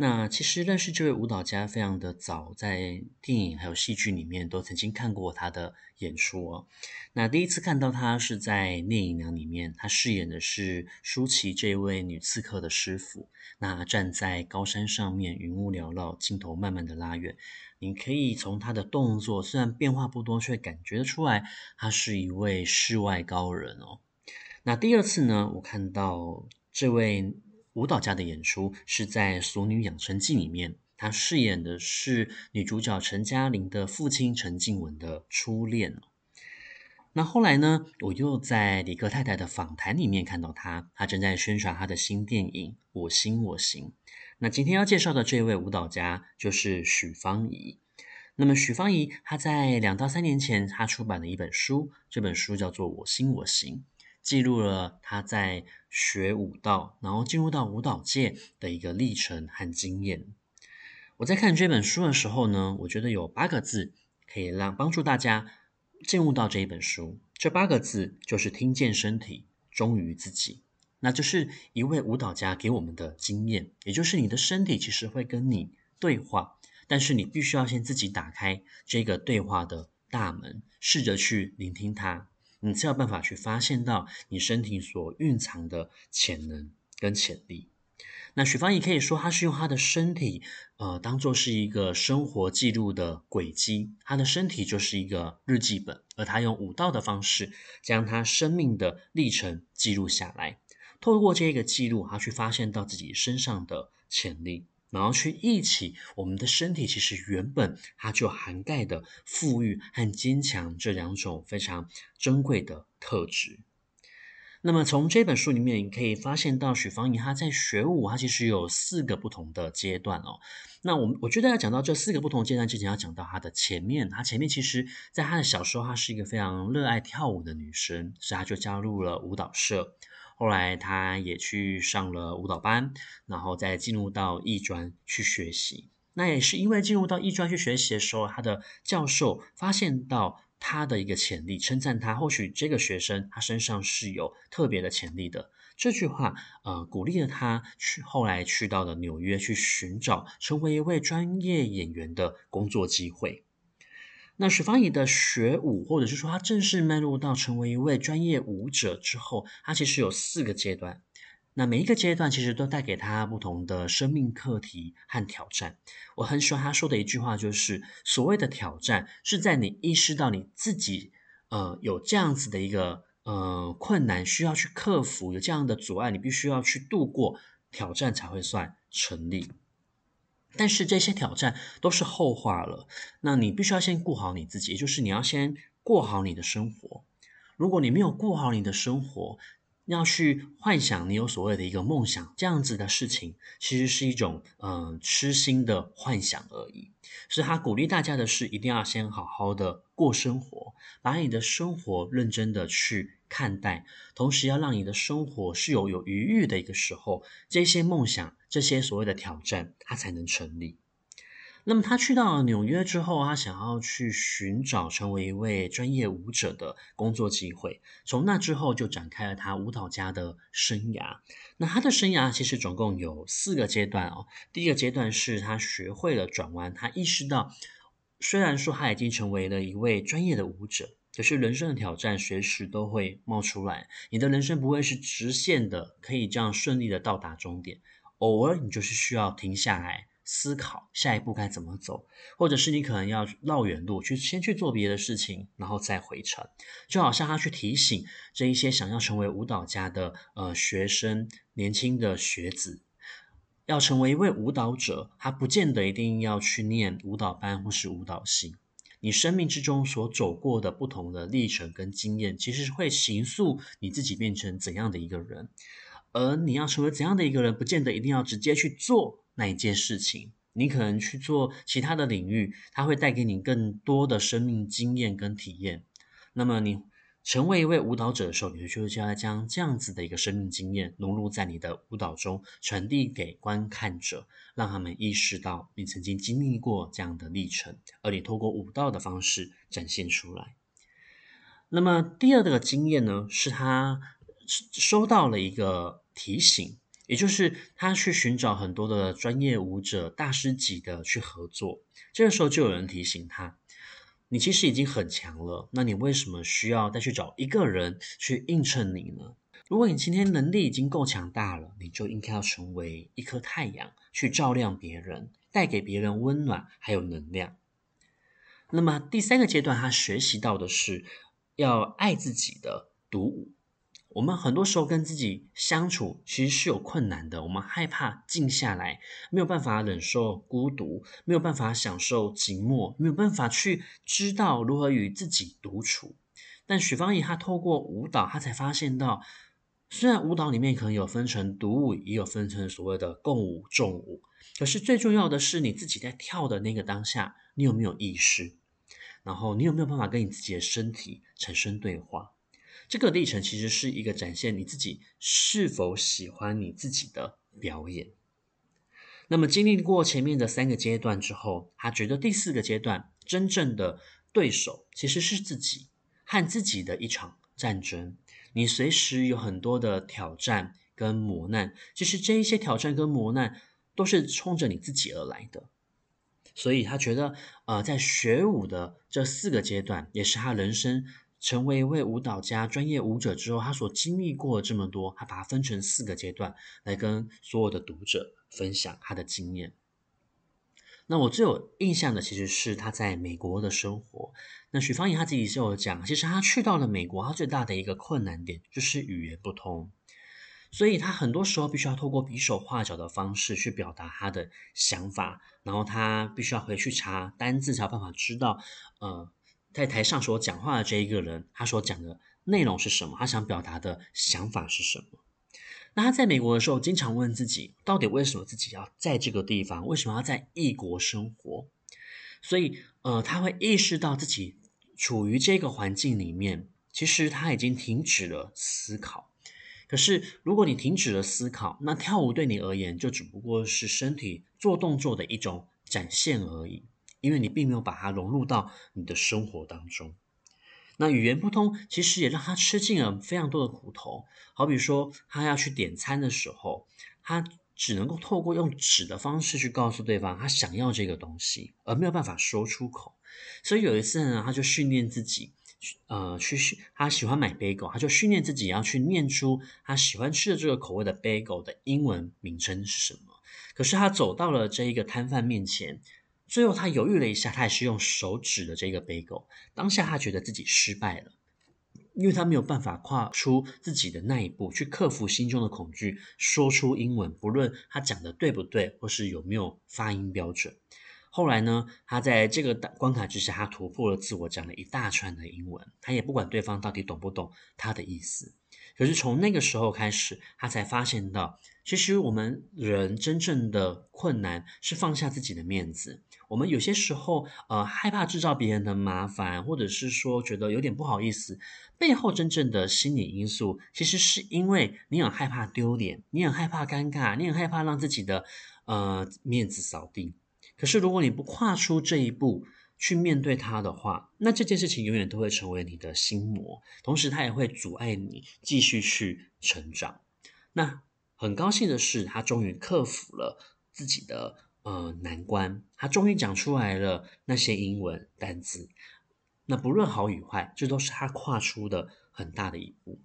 那其实认识这位舞蹈家非常的早，在电影还有戏剧里面都曾经看过他的演出哦。那第一次看到他是在《聂隐娘》里面，他饰演的是舒淇这位女刺客的师傅。那站在高山上面，云雾缭绕，镜头慢慢的拉远，你可以从他的动作虽然变化不多，却感觉得出来他是一位世外高人哦。那第二次呢，我看到这位。舞蹈家的演出是在《俗女养成记》里面，他饰演的是女主角陈嘉玲的父亲陈静文的初恋。那后来呢，我又在李克太太的访谈里面看到他，他正在宣传他的新电影《我心我行》。那今天要介绍的这位舞蹈家就是许芳宜。那么许芳宜，她在两到三年前，她出版了一本书，这本书叫做《我心我行》。记录了他在学舞蹈，然后进入到舞蹈界的一个历程和经验。我在看这本书的时候呢，我觉得有八个字可以让帮助大家进入到这一本书。这八个字就是听见身体，忠于自己。那就是一位舞蹈家给我们的经验，也就是你的身体其实会跟你对话，但是你必须要先自己打开这个对话的大门，试着去聆听它。你才有办法去发现到你身体所蕴藏的潜能跟潜力。那许芳宜可以说，他是用他的身体，呃，当做是一个生活记录的轨迹，他的身体就是一个日记本，而他用舞蹈的方式将他生命的历程记录下来，透过这个记录，他去发现到自己身上的潜力。然后去忆起我们的身体，其实原本它就涵盖的富裕和坚强这两种非常珍贵的特质。那么从这本书里面，你可以发现到许芳宜她在学舞，她其实有四个不同的阶段哦。那我我觉得要讲到这四个不同阶段之前，要讲到她的前面。她前面其实在她的小时候，她是一个非常热爱跳舞的女生，所以她就加入了舞蹈社。后来，他也去上了舞蹈班，然后再进入到艺专去学习。那也是因为进入到艺专去学习的时候，他的教授发现到他的一个潜力，称赞他，或许这个学生他身上是有特别的潜力的。这句话，呃，鼓励了他去后来去到了纽约去寻找成为一位专业演员的工作机会。那许芳宜的学舞，或者是说她正式迈入到成为一位专业舞者之后，她其实有四个阶段。那每一个阶段其实都带给她不同的生命课题和挑战。我很喜欢她说的一句话，就是所谓的挑战是在你意识到你自己呃有这样子的一个呃困难需要去克服，有这样的阻碍，你必须要去度过挑战才会算成立。但是这些挑战都是后话了，那你必须要先顾好你自己，也就是你要先过好你的生活。如果你没有过好你的生活，要去幻想你有所谓的一个梦想，这样子的事情，其实是一种嗯、痴心的幻想而已。所以他鼓励大家的是，一定要先好好的过生活，把你的生活认真的去看待，同时要让你的生活是有有余裕的一个时候，这些梦想，这些所谓的挑战，它才能成立。那么他去到纽约之后，他想要去寻找成为一位专业舞者的工作机会。从那之后就展开了他舞蹈家的生涯。那他的生涯其实总共有四个阶段哦。第一个阶段是他学会了转弯，他意识到，虽然说他已经成为了一位专业的舞者，可是人生的挑战随时都会冒出来。你的人生不会是直线的，可以这样顺利的到达终点。偶尔你就是需要停下来。思考下一步该怎么走，或者是你可能要绕远路去先去做别的事情，然后再回程。就好像他去提醒这一些想要成为舞蹈家的呃学生、年轻的学子，要成为一位舞蹈者，他不见得一定要去念舞蹈班或是舞蹈系。你生命之中所走过的不同的历程跟经验，其实会形塑你自己变成怎样的一个人。而你要成为怎样的一个人，不见得一定要直接去做。那一件事情，你可能去做其他的领域，它会带给你更多的生命经验跟体验。那么你成为一位舞蹈者的时候，你就要将这样子的一个生命经验融入在你的舞蹈中，传递给观看者，让他们意识到你曾经经历过这样的历程，而你透过舞蹈的方式展现出来。那么第二个经验呢，是他收到了一个提醒。也就是他去寻找很多的专业舞者、大师级的去合作，这个时候就有人提醒他：“你其实已经很强了，那你为什么需要再去找一个人去映衬你呢？如果你今天能力已经够强大了，你就应该要成为一颗太阳，去照亮别人，带给别人温暖还有能量。”那么第三个阶段，他学习到的是要爱自己的独舞。我们很多时候跟自己相处，其实是有困难的。我们害怕静下来，没有办法忍受孤独，没有办法享受寂寞，没有办法去知道如何与自己独处。但许芳宜她透过舞蹈，她才发现到，虽然舞蹈里面可能有分成独舞，也有分成所谓的共舞、众舞，可是最重要的是你自己在跳的那个当下，你有没有意识？然后你有没有办法跟你自己的身体产生对话？这个历程其实是一个展现你自己是否喜欢你自己的表演。那么经历过前面的三个阶段之后，他觉得第四个阶段真正的对手其实是自己和自己的一场战争。你随时有很多的挑战跟磨难，其实这一些挑战跟磨难都是冲着你自己而来的。所以他觉得，呃，在学舞的这四个阶段，也是他人生。成为一位舞蹈家、专业舞者之后，他所经历过这么多，他把它分成四个阶段来跟所有的读者分享他的经验。那我最有印象的其实是他在美国的生活。那许芳宜他自己就有讲，其实他去到了美国，他最大的一个困难点就是语言不通，所以他很多时候必须要透过比手画脚的方式去表达他的想法，然后他必须要回去查单字，才有办法知道，呃。在台上所讲话的这一个人，他所讲的内容是什么？他想表达的想法是什么？那他在美国的时候，经常问自己，到底为什么自己要在这个地方？为什么要在异国生活？所以，呃，他会意识到自己处于这个环境里面，其实他已经停止了思考。可是，如果你停止了思考，那跳舞对你而言，就只不过是身体做动作的一种展现而已。因为你并没有把它融入到你的生活当中，那语言不通，其实也让他吃尽了非常多的苦头。好比说，他要去点餐的时候，他只能够透过用纸的方式去告诉对方他想要这个东西，而没有办法说出口。所以有一次呢，他就训练自己，呃，去他喜欢买 bagel，他就训练自己要去念出他喜欢吃的这个口味的 bagel 的英文名称是什么。可是他走到了这一个摊贩面前。最后，他犹豫了一下，他还是用手指的这个 bagel。当下，他觉得自己失败了，因为他没有办法跨出自己的那一步，去克服心中的恐惧，说出英文，不论他讲的对不对，或是有没有发音标准。后来呢，他在这个关卡之下，他突破了自我，讲了一大串的英文，他也不管对方到底懂不懂他的意思。可是从那个时候开始，他才发现到，其实我们人真正的困难是放下自己的面子。我们有些时候，呃，害怕制造别人的麻烦，或者是说觉得有点不好意思，背后真正的心理因素，其实是因为你很害怕丢脸，你很害怕尴尬，你很害怕让自己的呃面子扫地。可是如果你不跨出这一步去面对它的话，那这件事情永远都会成为你的心魔，同时它也会阻碍你继续去成长。那很高兴的是，他终于克服了自己的。呃，难关，他终于讲出来了那些英文单词。那不论好与坏，这都是他跨出的很大的一步。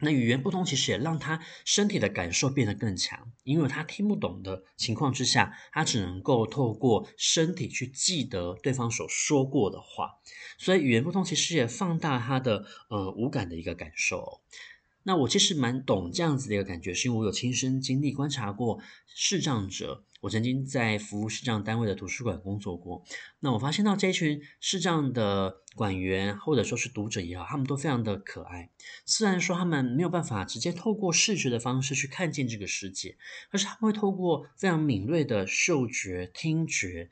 那语言不通，其实也让他身体的感受变得更强，因为他听不懂的情况之下，他只能够透过身体去记得对方所说过的话。所以语言不通，其实也放大他的呃无感的一个感受。那我其实蛮懂这样子的一个感觉，是因为我有亲身经历观察过视障者。我曾经在服务视障单位的图书馆工作过，那我发现到这群视障的馆员或者说是读者也好，他们都非常的可爱。虽然说他们没有办法直接透过视觉的方式去看见这个世界，可是他们会透过非常敏锐的嗅觉、听觉，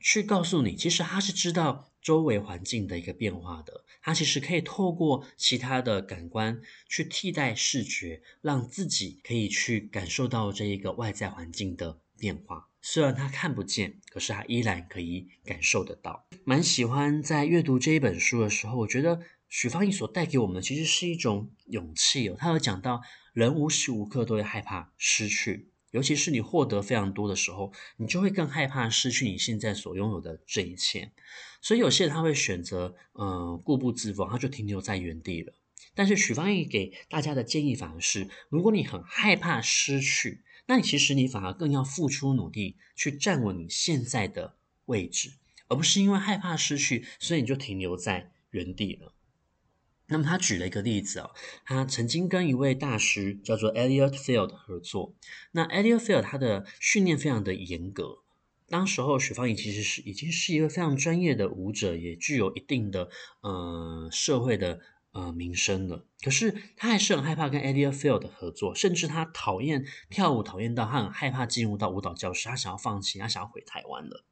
去告诉你，其实他是知道周围环境的一个变化的。他其实可以透过其他的感官去替代视觉，让自己可以去感受到这一个外在环境的变化。虽然他看不见，可是他依然可以感受得到。蛮喜欢在阅读这一本书的时候，我觉得许芳宜所带给我们的其实是一种勇气哦。他有讲到，人无时无刻都会害怕失去。尤其是你获得非常多的时候，你就会更害怕失去你现在所拥有的这一切。所以有些人他会选择，嗯、固步自封，他就停留在原地了。但是许芳宜给大家的建议反而是：如果你很害怕失去，那你其实你反而更要付出努力去站稳你现在的位置，而不是因为害怕失去，所以你就停留在原地了。那么他举了一个例子哦，他曾经跟一位大师叫做 Elliot Field 合作。那 Elliot Field 他的训练非常的严格，当时候许芳宜其实是已经是一个非常专业的舞者，也具有一定的呃社会的呃名声了。可是他还是很害怕跟 Elliot Field 合作，甚至他讨厌跳舞，讨厌到他很害怕进入到舞蹈教室，他想要放弃，他想要回台湾了。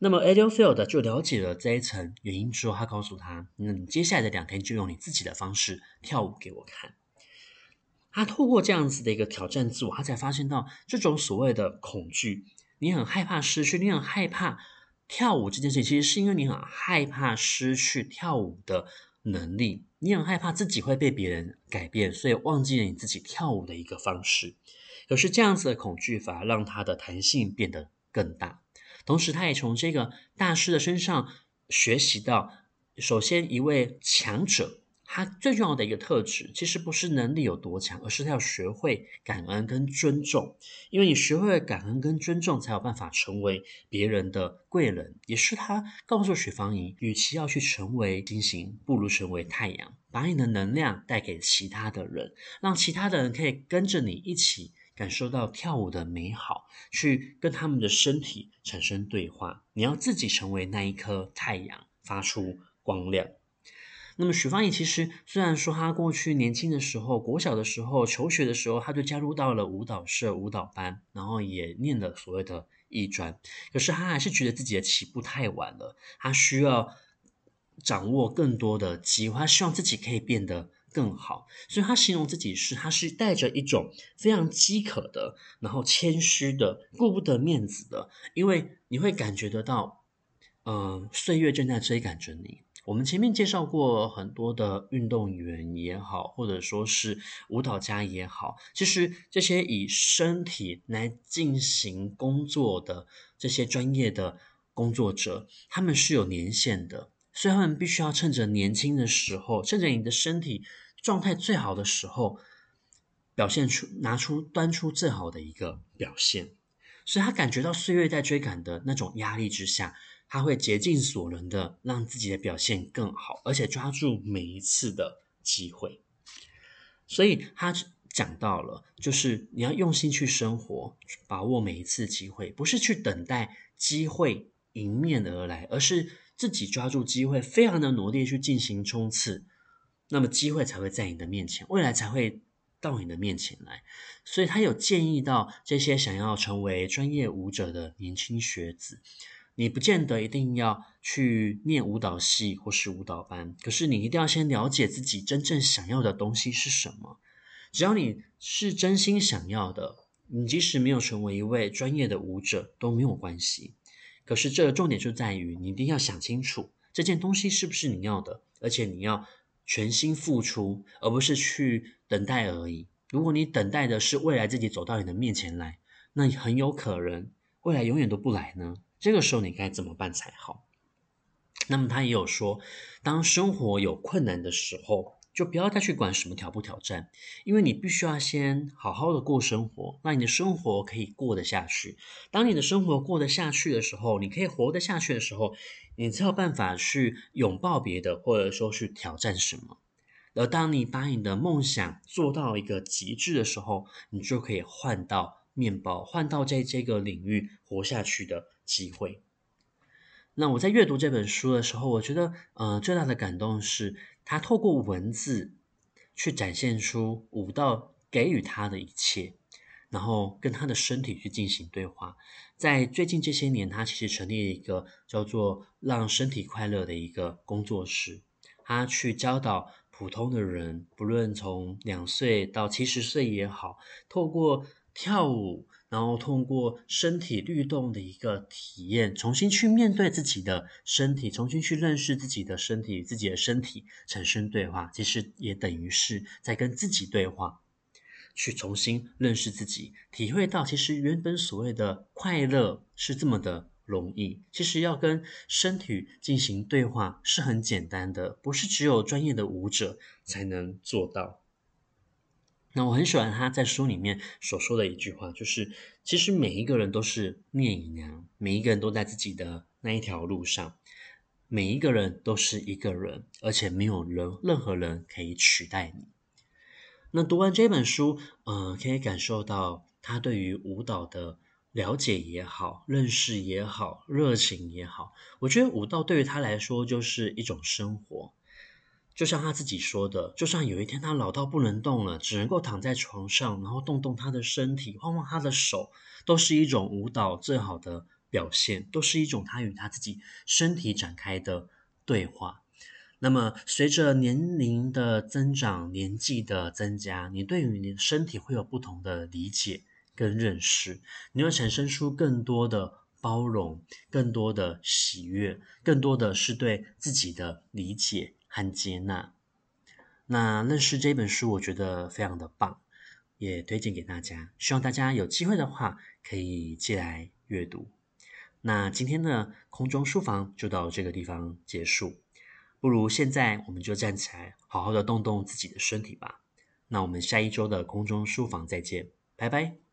那么 Elliot Field 就了解了这一层原因之后，他告诉他：“那你接下来的两天就用你自己的方式跳舞给我看。”他透过这样子的一个挑战自我，他才发现到这种所谓的恐惧，你很害怕失去，你很害怕跳舞这件事情，其实是因为你很害怕失去跳舞的能力，你很害怕自己会被别人改变，所以忘记了你自己跳舞的一个方式。可是这样子的恐惧反而让他的弹性变得更大。同时，他也从这个大师的身上学习到，首先，一位强者，他最重要的一个特质，其实不是能力有多强，而是他要学会感恩跟尊重。因为你学会了感恩跟尊重，才有办法成为别人的贵人。也是他告诉许芳莹，与其要去成为星星，不如成为太阳，把你的能量带给其他的人，让其他的人可以跟着你一起。感受到跳舞的美好，去跟他们的身体产生对话。你要自己成为那一颗太阳，发出光亮。那么许芳宜其实虽然说她过去年轻的时候，国小的时候求学的时候，她就加入到了舞蹈社、舞蹈班，然后也念了所谓的艺专。可是她还是觉得自己的起步太晚了，她需要掌握更多的机会，她希望自己可以变得。更好，所以他形容自己是，他是带着一种非常饥渴的，然后谦虚的，顾不得面子的，因为你会感觉得到，嗯、呃，岁月正在追赶着你。我们前面介绍过很多的运动员也好，或者说是舞蹈家也好，其实这些以身体来进行工作的这些专业的工作者，他们是有年限的。所以他们必须要趁着年轻的时候，趁着你的身体状态最好的时候，表现出、拿出、端出最好的一个表现。所以他感觉到岁月在追赶的那种压力之下，他会竭尽所能的让自己的表现更好，而且抓住每一次的机会。所以他讲到了，就是你要用心去生活，把握每一次机会，不是去等待机会迎面而来，而是。自己抓住机会，非常的努力去进行冲刺，那么机会才会在你的面前，未来才会到你的面前来。所以他有建议到这些想要成为专业舞者的年轻学子，你不见得一定要去念舞蹈系或是舞蹈班，可是你一定要先了解自己真正想要的东西是什么。只要你是真心想要的，你即使没有成为一位专业的舞者都没有关系。可是，这个重点就在于你一定要想清楚这件东西是不是你要的，而且你要全心付出，而不是去等待而已。如果你等待的是未来自己走到你的面前来，那很有可能未来永远都不来呢。这个时候你该怎么办才好？那么他也有说，当生活有困难的时候，就不要再去管什么挑不挑战，因为你必须要先好好的过生活，让你的生活可以过得下去。当你的生活过得下去的时候，你可以活得下去的时候，你才有办法去拥抱别的，或者说去挑战什么。而当你把你的梦想做到一个极致的时候，你就可以换到面包，换到在这个领域活下去的机会。那我在阅读这本书的时候，我觉得，呃，最大的感动是，他透过文字去展现出舞蹈给予他的一切，然后跟他的身体去进行对话。在最近这些年，他其实成立了一个叫做“让身体快乐”的一个工作室，他去教导普通的人，不论从两岁到七十岁也好，透过跳舞。然后通过身体律动的一个体验，重新去面对自己的身体，重新去认识自己的身体，自己的身体产生对话，其实也等于是在跟自己对话，去重新认识自己，体会到其实原本所谓的快乐是这么的容易，其实要跟身体进行对话是很简单的，不是只有专业的舞者才能做到。那我很喜欢他在书里面所说的一句话，就是其实每一个人都是聂隐娘，每一个人都在自己的那一条路上，每一个人都是一个人，而且没有人任何人可以取代你。那读完这本书，呃，可以感受到他对于舞蹈的了解也好，认识也好，热情也好。我觉得舞蹈对于他来说就是一种生活。就像他自己说的，就算有一天他老到不能动了，只能够躺在床上，然后动动他的身体，晃晃他的手，都是一种舞蹈最好的表现，都是一种他与他自己身体展开的对话。那么，随着年龄的增长，年纪的增加，你对于你的身体会有不同的理解跟认识，你会产生出更多的包容，更多的喜悦，更多的是对自己的理解。和接纳。那认识这本书，我觉得非常的棒，也推荐给大家。希望大家有机会的话，可以借来阅读。那今天的空中书房就到这个地方结束。不如现在我们就站起来，好好的动动自己的身体吧。那我们下一周的空中书房再见，拜拜。